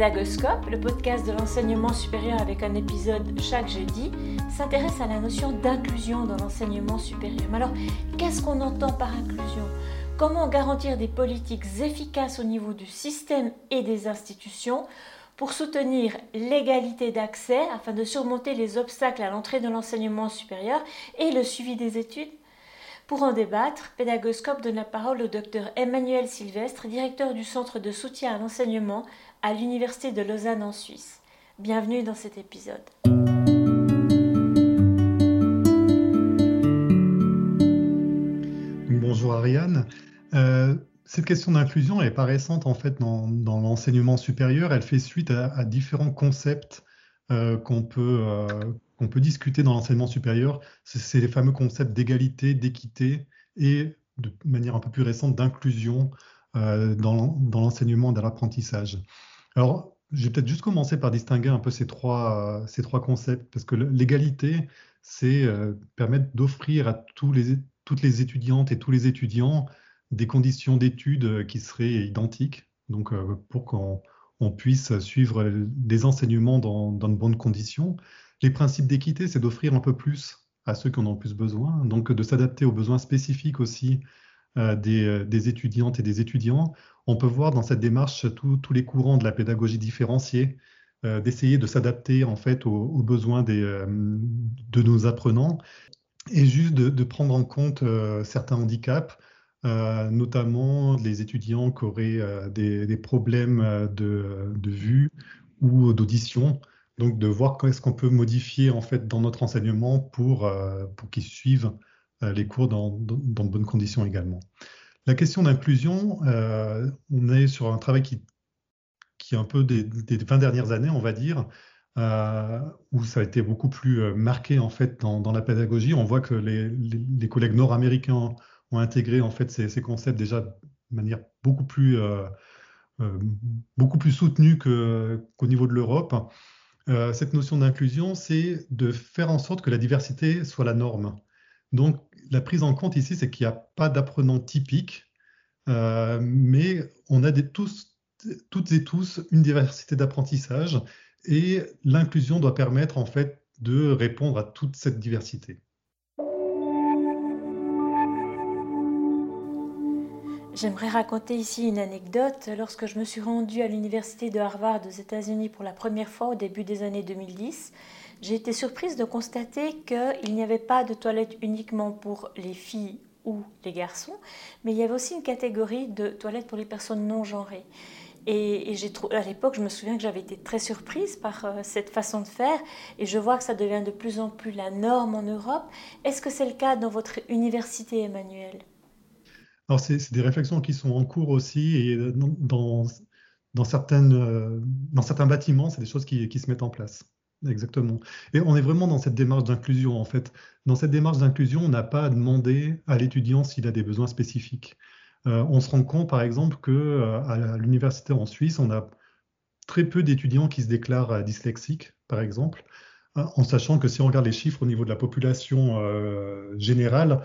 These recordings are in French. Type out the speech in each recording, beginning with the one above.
Pédagoscope, le podcast de l'enseignement supérieur avec un épisode chaque jeudi, s'intéresse à la notion d'inclusion dans l'enseignement supérieur. Alors, qu'est-ce qu'on entend par inclusion? Comment garantir des politiques efficaces au niveau du système et des institutions pour soutenir l'égalité d'accès afin de surmonter les obstacles à l'entrée de l'enseignement supérieur et le suivi des études? Pour en débattre, Pédagoscope donne la parole au docteur Emmanuel Sylvestre, directeur du Centre de soutien à l'enseignement à l'Université de Lausanne en Suisse. Bienvenue dans cet épisode. Bonjour Ariane. Euh, cette question d'inclusion est pas récente en fait dans, l'enseignement supérieur. Elle fait suite à, différents concepts euh, qu'on peut, euh, qu'on peut discuter dans l'enseignement supérieur, c'est les fameux concepts d'égalité, d'équité et de manière un peu plus récente d'inclusion euh, dans l'enseignement et dans l'apprentissage. Alors, je vais peut-être juste commencer par distinguer un peu ces trois, trois concepts, parce que l'égalité, c'est euh, permettre d'offrir à toutes les étudiantes et tous les étudiants des conditions d'études qui seraient identiques, donc euh, pour qu'on puisse suivre les enseignements dans de bonnes conditions. Les principes d'équité, c'est d'offrir un peu plus à ceux qui en ont plus besoin, donc de s'adapter aux besoins spécifiques aussi euh, euh, des, étudiantes et des étudiants. On peut voir dans cette démarche tous les courants de la pédagogie différenciée, euh, d'essayer de s'adapter en fait aux, besoins de nos apprenants et juste de, prendre en compte certains handicaps, notamment les étudiants qui auraient des, problèmes de, de vue ou d'audition. Donc de voir comment est-ce qu'on peut modifier en fait dans notre enseignement pour, euh, pour qu'ils suivent euh, les cours dans, dans, de bonnes conditions également. La question d'inclusion, euh, on est sur un travail qui, qui est un peu des, des 20 dernières années, on va dire, où ça a été beaucoup plus marqué en fait dans, la pédagogie. On voit que les, les, collègues nord-américains ont intégré en fait ces, ces, concepts déjà de manière beaucoup plus, beaucoup plus soutenue qu'au niveau de l'Europe. Euh, cette notion d'inclusion, c'est de faire en sorte que la diversité soit la norme. Donc, la prise en compte ici, c'est qu'il n'y a pas d'apprenant typique, euh, mais on a tous, toutes et tous une diversité d'apprentissage et l'inclusion doit permettre en fait de répondre à toute cette diversité. J'aimerais raconter ici une anecdote. Lorsque je me suis rendue à l'université de Harvard aux États-Unis pour la première fois au début des années 2010, j'ai été surprise de constater qu'il n'y avait pas de toilettes uniquement pour les filles ou les garçons, mais il y avait aussi une catégorie de toilettes pour les personnes non genrées. Et, à l'époque, je me souviens que j'avais été très surprise par euh, cette façon de faire, et je vois que ça devient de plus en plus la norme en Europe. Est-ce que c'est le cas dans votre université, Emmanuel? Alors, c'est des réflexions qui sont en cours aussi, et dans, euh, certains bâtiments, c'est des choses qui, qui, se mettent en place. Exactement. Et on est vraiment dans cette démarche d'inclusion, en fait. Dans cette démarche d'inclusion, on n'a pas à demander à l'étudiant s'il a des besoins spécifiques. Euh, on se rend compte, par exemple, que euh, à l'université en Suisse, on a très peu d'étudiants qui se déclarent dyslexiques, par exemple, en sachant que si on regarde les chiffres au niveau de la population générale,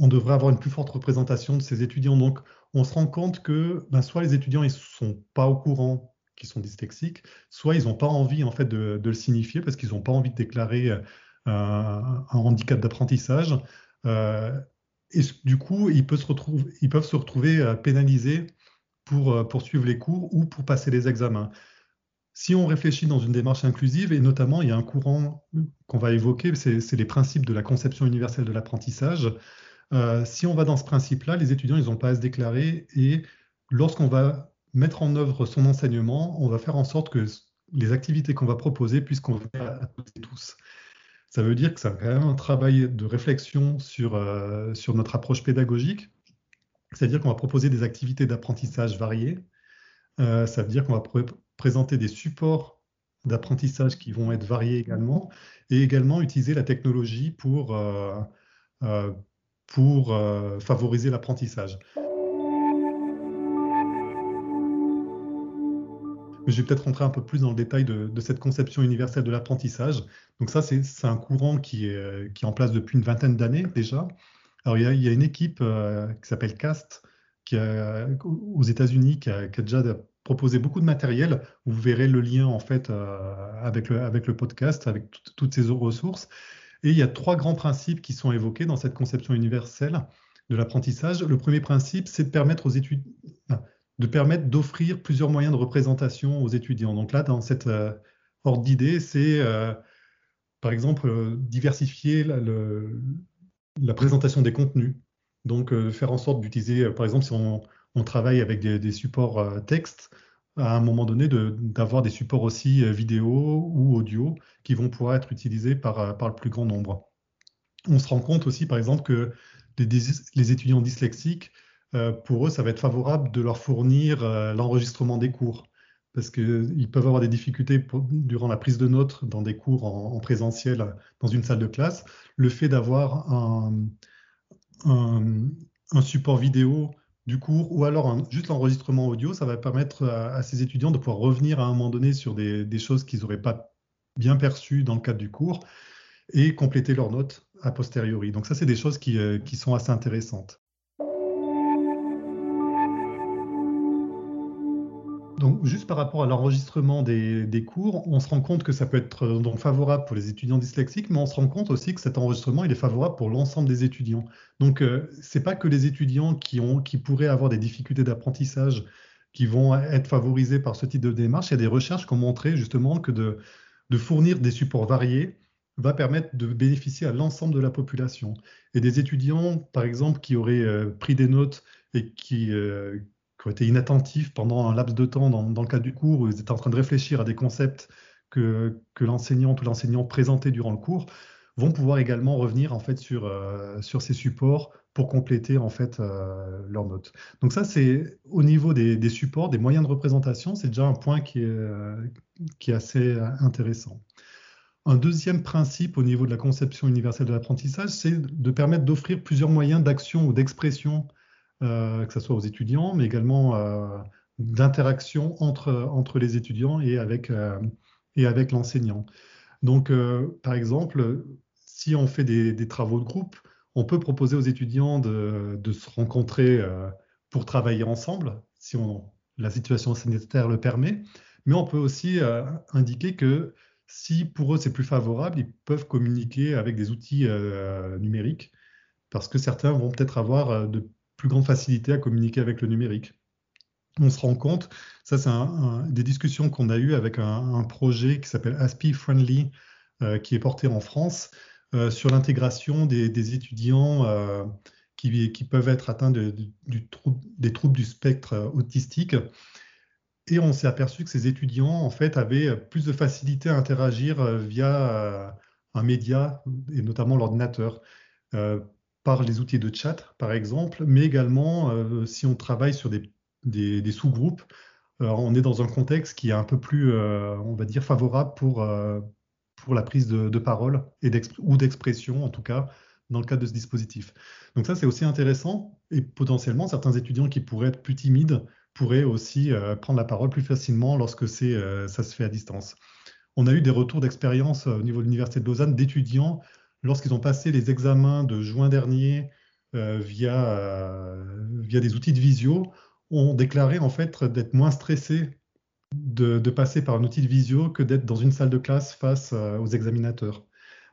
on devrait avoir une plus forte représentation de ces étudiants. Donc, on se rend compte que ben, soit les étudiants ne sont pas au courant qu'ils sont dyslexiques, soit ils n'ont pas envie en fait de, le signifier parce qu'ils n'ont pas envie de déclarer euh, un handicap d'apprentissage. Euh, et du coup, ils peuvent se retrouver, euh, pénalisés pour poursuivre les cours ou pour passer les examens. Si on réfléchit dans une démarche inclusive, et notamment il y a un courant qu'on va évoquer, c'est les principes de la conception universelle de l'apprentissage. Euh, si on va dans ce principe-là, les étudiants, ils n'ont pas à se déclarer et lorsqu'on va mettre en œuvre son enseignement, on va faire en sorte que les activités qu'on va proposer puissent convenir à, toutes et tous. Ça veut dire que c'est quand même un travail de réflexion sur, euh, sur notre approche pédagogique. C'est-à-dire qu'on va proposer des activités d'apprentissage variées. Euh, ça veut dire qu'on va présenter des supports d'apprentissage qui vont être variés également, et également utiliser la technologie pour, pour euh, favoriser l'apprentissage. je vais peut-être rentrer un peu plus dans le détail de, cette conception universelle de l'apprentissage. Donc ça, c'est un courant qui est, euh, qui est, en place depuis une vingtaine d'années déjà. Alors il y, a, une équipe euh, qui s'appelle CAST aux États-Unis qui, a, déjà proposer beaucoup de matériel. Vous verrez le lien en fait avec, le, avec le podcast, avec toutes ces ressources. Et il y a trois grands principes qui sont évoqués dans cette conception universelle de l'apprentissage. Le premier principe, c'est de permettre aux étudiants, de permettre d'offrir plusieurs moyens de représentation aux étudiants. Donc là, dans cette euh, ordre d'idée, c'est euh, par exemple euh, diversifier la, présentation des contenus. Donc faire en sorte d'utiliser, par exemple, si on, travaille avec des, supports texte, à un moment donné, d'avoir des supports aussi vidéo ou audio qui vont pouvoir être utilisés par, par le plus grand nombre. On se rend compte aussi, par exemple, que les, étudiants dyslexiques, euh, pour eux, ça va être favorable de leur fournir euh, l'enregistrement des cours. Parce qu'ils peuvent avoir des difficultés durant la prise de notes dans des cours en, présentiel dans une salle de classe. Le fait d'avoir un, support vidéo du cours ou alors juste l'enregistrement audio, ça va permettre à, ces étudiants de pouvoir revenir à un moment donné sur des, choses qu'ils n'auraient pas bien perçues dans le cadre du cours et compléter leurs notes a posteriori. Donc ça, c'est des choses qui, euh, qui, sont assez intéressantes. Donc juste par rapport à l'enregistrement des, cours, on se rend compte que ça peut être euh, donc favorable pour les étudiants dyslexiques, mais on se rend compte aussi que cet enregistrement, il est favorable pour l'ensemble des étudiants. Donc euh, c'est pas que les étudiants qui, ont, qui pourraient avoir des difficultés d'apprentissage qui vont être favorisés par ce type de démarche. Il y a des recherches qui ont montré justement que de, de fournir des supports variés, va permettre de bénéficier à l'ensemble de la population. Et des étudiants, par exemple, qui auraient euh, pris des notes et qui, euh, qui, ont été inattentifs pendant un laps de temps dans, le cadre du cours, où ils étaient en train de réfléchir à des concepts que, que l'enseignant ou l'enseignant présentait durant le cours, vont pouvoir également revenir en fait sur, euh, ces supports pour compléter en fait leurs notes. Donc ça, c'est au niveau des, supports, des moyens de représentation, c'est déjà un point qui est, est assez intéressant. Un deuxième principe au niveau de la conception universelle de l'apprentissage, c'est de permettre d'offrir plusieurs moyens d'action ou d'expression, euh, que ce soit aux étudiants, mais également euh, d'interaction entre, entre les étudiants et avec, euh, et avec l'enseignant. Donc, par exemple, si on fait des, travaux de groupe, on peut proposer aux étudiants de, de se rencontrer pour travailler ensemble, si on, la situation sanitaire le permet, mais on peut aussi indiquer que si pour eux c'est plus favorable, ils peuvent communiquer avec des outils euh, numériques parce que certains vont peut-être avoir euh, de plus grandes facilités à communiquer avec le numérique. On se rend compte, ça c'est des discussions qu'on a eues avec un, projet qui s'appelle ASPI Friendly, euh, qui est porté en France, sur l'intégration des, étudiants qui, peuvent être atteints des troubles du spectre autistique et on s'est aperçu que ces étudiants, en fait, avaient plus de facilité à interagir euh, via euh, un média, et notamment l'ordinateur, euh, par les outils de chat, par exemple, mais également si on travaille sur des, sous-groupes, on est dans un contexte qui est un peu plus, on va dire, favorable pour, pour la prise de, parole et ou d'expression, en tout cas, dans le cadre de ce dispositif. Donc ça, c'est aussi intéressant, et potentiellement, certains étudiants qui pourraient être plus timides pourraient aussi euh, prendre la parole plus facilement lorsque c'est, euh, ça se fait à distance. On a eu des retours d'expérience euh, au niveau de l'Université de Lausanne d'étudiants lorsqu'ils ont passé les examens de juin dernier via, via des outils de visio, ont déclaré en fait d'être moins stressés de, passer par un outil de visio que d'être dans une salle de classe face aux examinateurs.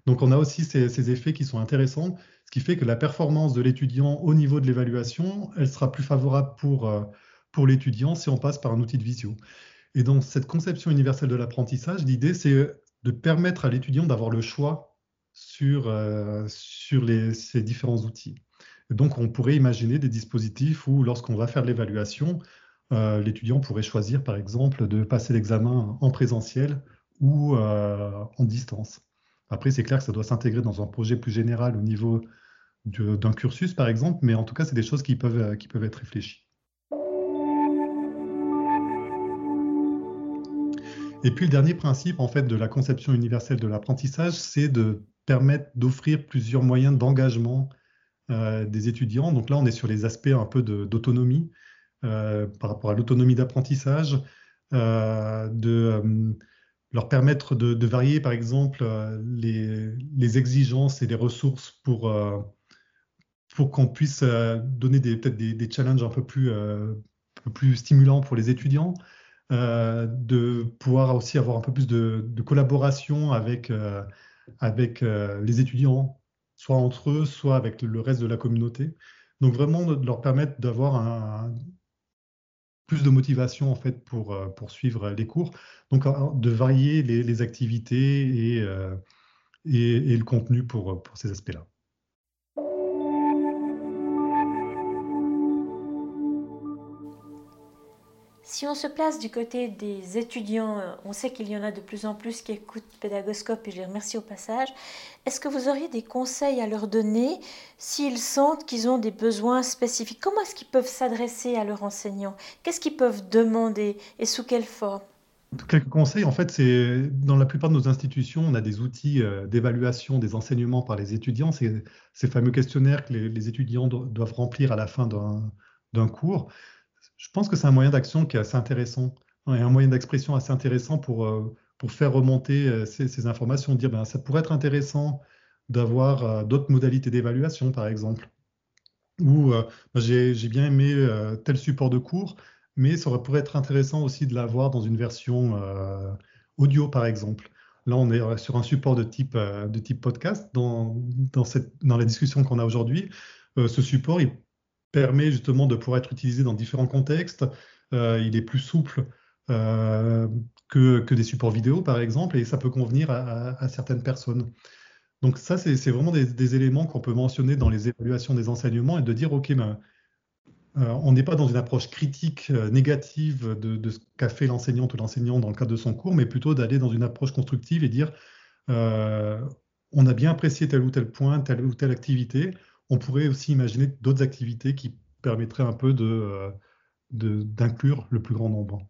Donc on a aussi ces, ces, effets qui sont intéressants, ce qui fait que la performance de l'étudiant au niveau de l'évaluation, elle sera plus favorable pour pour l'étudiant si on passe par un outil de visio. Et dans cette conception universelle de l'apprentissage, l'idée, c'est de permettre à l'étudiant d'avoir le choix sur, euh, sur les, ces différents outils. donc, on pourrait imaginer des dispositifs où, lorsqu'on va faire l'évaluation, euh, l'étudiant pourrait choisir, par exemple, de passer l'examen en présentiel ou euh, en distance. Après, c'est clair que ça doit s'intégrer dans un projet plus général au niveau d'un cursus, par exemple, mais en tout cas, c'est des choses qui peuvent, qui peuvent être réfléchies. Et puis le dernier principe en fait de la conception universelle de l'apprentissage, c'est de permettre d'offrir plusieurs moyens d'engagement euh, des étudiants. Donc là, on est sur les aspects un peu d'autonomie euh, par rapport à l'autonomie d'apprentissage, euh, de leur permettre de, varier par exemple les, exigences et les ressources pour, pour qu'on puisse donner peut-être des, challenges un peu plus, plus stimulants pour les étudiants. de pouvoir aussi avoir un peu plus de, collaboration avec, avec les étudiants, soit entre eux, soit avec le reste de la communauté. Donc vraiment de leur permettre d'avoir plus de motivation en fait pour poursuivre les cours. Donc de varier les, activités et, et, le contenu pour ces aspects-là. Si on se place du côté des étudiants, euh, on sait qu'il y en a de plus en plus qui écoutent Pédagoscope et je les remercie au passage. Est-ce que vous auriez des conseils à leur donner s'ils sentent qu'ils ont des besoins spécifiques? Comment est-ce qu'ils peuvent s'adresser à leur enseignant Qu'est-ce qu'ils peuvent demander et sous quelle forme? Quelques conseils, en fait, c'est dans la plupart de nos institutions, on a des outils euh, d'évaluation des enseignements par les étudiants, ces, ces fameux questionnaires que les étudiants doivent remplir à la fin d'un cours je pense que c'est un moyen d'action qui est assez intéressant et un moyen d'expression assez intéressant pour, euh, pour faire remonter euh, ces, informations, dire ben, ça pourrait être intéressant d'avoir euh, d'autres modalités d'évaluation, par exemple. Ou ben, j'ai bien aimé tel support de cours, mais ça pourrait être intéressant aussi de l'avoir dans une version audio, par exemple. Là, on est sur un support de type, de type podcast. Dans, dans, cette, dans la discussion qu'on a aujourd'hui, ce support, il permet justement de pouvoir être utilisé dans différents contextes. Euh, il est plus souple euh, que, que, des supports vidéo, par exemple, et ça peut convenir à, certaines personnes. Donc ça, c'est vraiment des, éléments qu'on peut mentionner dans les évaluations des enseignements et de dire, OK, ben, euh, on n'est pas dans une approche critique négative de, de ce qu'a fait l'enseignante ou l'enseignant dans le cadre de son cours, mais plutôt d'aller dans une approche constructive et dire, on a bien apprécié tel ou tel point, telle ou telle activité, on pourrait aussi imaginer d'autres activités qui permettraient un peu euh, d'inclure le plus grand nombre.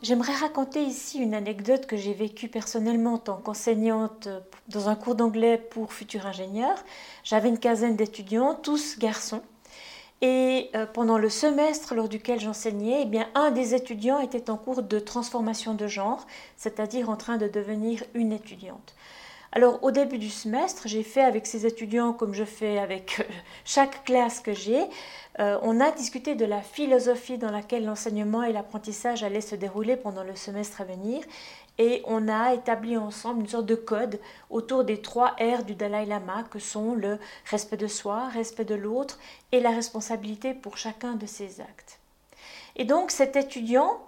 J'aimerais raconter ici une anecdote que j'ai vécue personnellement en tant qu'enseignante dans un cours d'anglais pour futurs ingénieurs. J'avais une quinzaine d'étudiants, tous garçons. Et euh, pendant le semestre lors duquel j'enseignais, eh un des étudiants était en cours de transformation de genre, c'est-à-dire en train de devenir une étudiante. Alors au début du semestre, j'ai fait avec ces étudiants comme je fais avec euh, chaque classe que j'ai, euh, on a discuté de la philosophie dans laquelle l'enseignement et l'apprentissage allaient se dérouler pendant le semestre à venir et on a établi ensemble une sorte de code autour des trois R du Dalai Lama que sont le respect de soi, respect de l'autre et la responsabilité pour chacun de ses actes. Et donc cet étudiant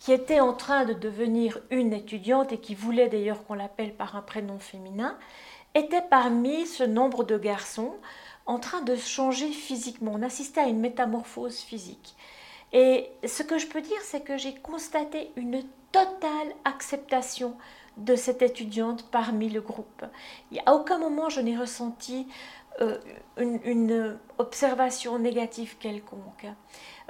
qui était en train de devenir une étudiante et qui voulait d'ailleurs qu'on l'appelle par un prénom féminin, était parmi ce nombre de garçons en train de changer physiquement. On assistait à une métamorphose physique. Et ce que je peux dire, c'est que j'ai constaté une totale acceptation de cette étudiante parmi le groupe. À aucun moment je n'ai ressenti euh, une, observation négative quelconque.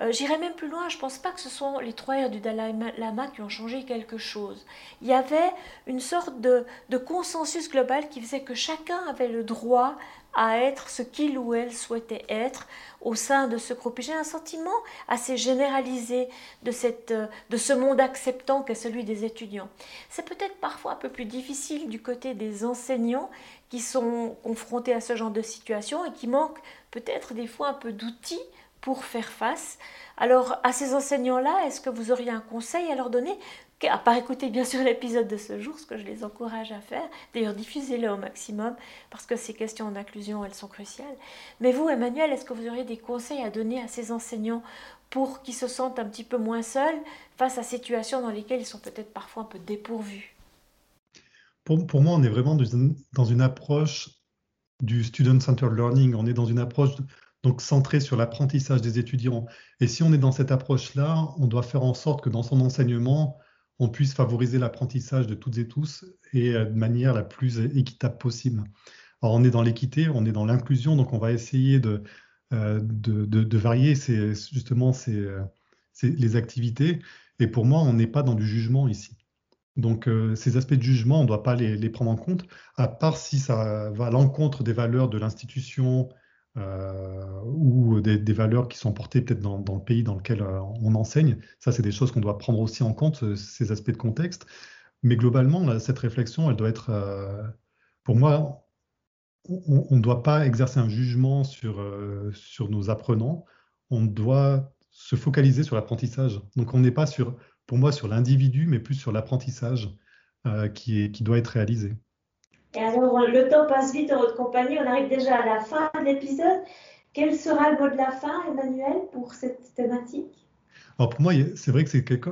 Euh, j'irai même plus loin, je ne pense pas que ce sont les trois du Dalai Lama qui ont changé quelque chose. Il y avait une sorte de, de consensus global qui faisait que chacun avait le droit à être ce qu'il ou elle souhaitait être au sein de ce groupe. j'ai un sentiment assez généralisé de, cette, de ce monde acceptant qu'est celui des étudiants. C'est peut-être parfois un peu plus difficile du côté des enseignants qui sont confrontés à ce genre de situation et qui manquent peut-être des fois un peu d'outils pour faire face. Alors à ces enseignants-là, est-ce que vous auriez un conseil à leur donner? À part écouter bien sûr l'épisode de ce jour, ce que je les encourage à faire. D'ailleurs, diffusez-le au maximum parce que ces questions d'inclusion, elles sont cruciales. Mais vous, Emmanuel, est-ce que vous auriez des conseils à donner à ces enseignants pour qu'ils se sentent un petit peu moins seuls face à situations dans lesquelles ils sont peut-être parfois un peu dépourvus? Pour, pour, moi, on est vraiment dans une approche du student-centered learning. On est dans une approche donc centrée sur l'apprentissage des étudiants. Et si on est dans cette approche-là, on doit faire en sorte que dans son enseignement, on puisse favoriser l'apprentissage de toutes et tous et euh, de manière la plus équitable possible. Alors on est dans l'équité, on est dans l'inclusion, donc on va essayer de, euh, de, varier justement euh, les activités. Et pour moi, on n'est pas dans du jugement ici. Donc ces aspects de jugement, on ne doit pas les, prendre en compte, à part si ça va à l'encontre des valeurs de l'institution euh, ou des, valeurs qui sont portées peut-être dans, le pays dans lequel euh, on enseigne. Ça, c'est des choses qu'on doit prendre aussi en compte, euh, ces aspects de contexte. Mais globalement, cette réflexion, elle doit être, pour moi, on ne doit pas exercer un jugement sur, sur nos apprenants, on doit se focaliser sur l'apprentissage. Donc on n'est pas sur, pour moi sur l'individu, mais plus sur l'apprentissage qui, qui doit être réalisé. Et alors, le temps passe vite en votre compagnie. On arrive déjà à la fin de l'épisode. Quel sera le mot de la fin, Emmanuel, pour cette thématique? Alors, pour moi, c'est vrai que c'est quelques,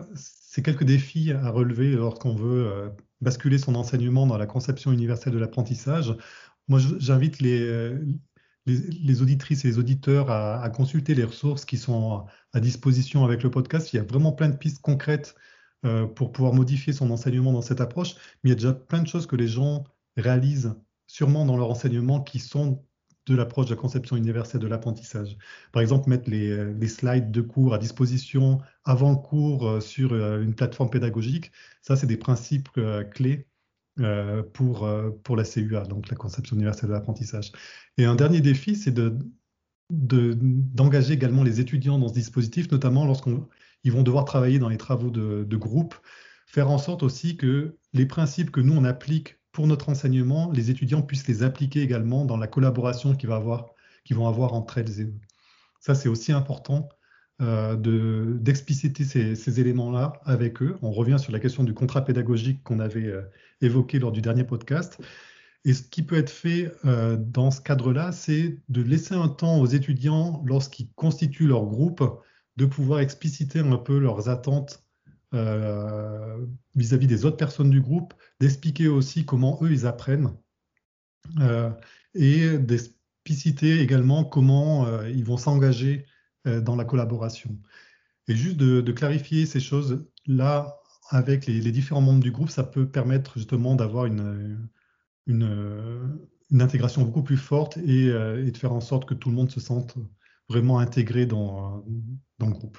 quelques, défis à relever lorsqu'on veut euh, basculer son enseignement dans la conception universelle de l'apprentissage. Moi, j'invite les, les, auditrices et les auditeurs à, consulter les ressources qui sont à disposition avec le podcast. Il y a vraiment plein de pistes concrètes euh, pour pouvoir modifier son enseignement dans cette approche, mais il y a déjà plein de choses que les gens réalisent sûrement dans leur enseignement qui sont de l'approche de la conception universelle de l'apprentissage. Par exemple, mettre les, les, slides de cours à disposition avant le cours euh, sur euh, une plateforme pédagogique, ça, c'est des principes euh, clés pour, pour la CUA, donc la conception universelle de l'apprentissage. Et un dernier défi, c'est de, d'engager également les étudiants dans ce dispositif, notamment lorsqu'ils vont devoir travailler dans les travaux de, de groupe, faire en sorte aussi que les principes que nous, on applique pour notre enseignement, les étudiants puissent les appliquer également dans la collaboration qu'ils vont avoir entre elles et eux. Ça, c'est aussi important euh, d'expliciter ces, éléments-là avec eux. On revient sur la question du contrat pédagogique qu'on avait euh, évoqué lors du dernier podcast. Et ce qui peut être fait euh, dans ce cadre-là, c'est de laisser un temps aux étudiants, lorsqu'ils constituent leur groupe, de pouvoir expliciter un peu leurs attentes euh, vis-à-vis des autres personnes du groupe, d'expliquer aussi comment eux ils apprennent euh, et d'expliciter également comment euh, ils vont s'engager dans la collaboration. Et juste de, clarifier ces choses-là avec les, différents membres du groupe, ça peut permettre justement d'avoir une, intégration beaucoup plus forte et, de faire en sorte que tout le monde se sente vraiment intégré dans le groupe.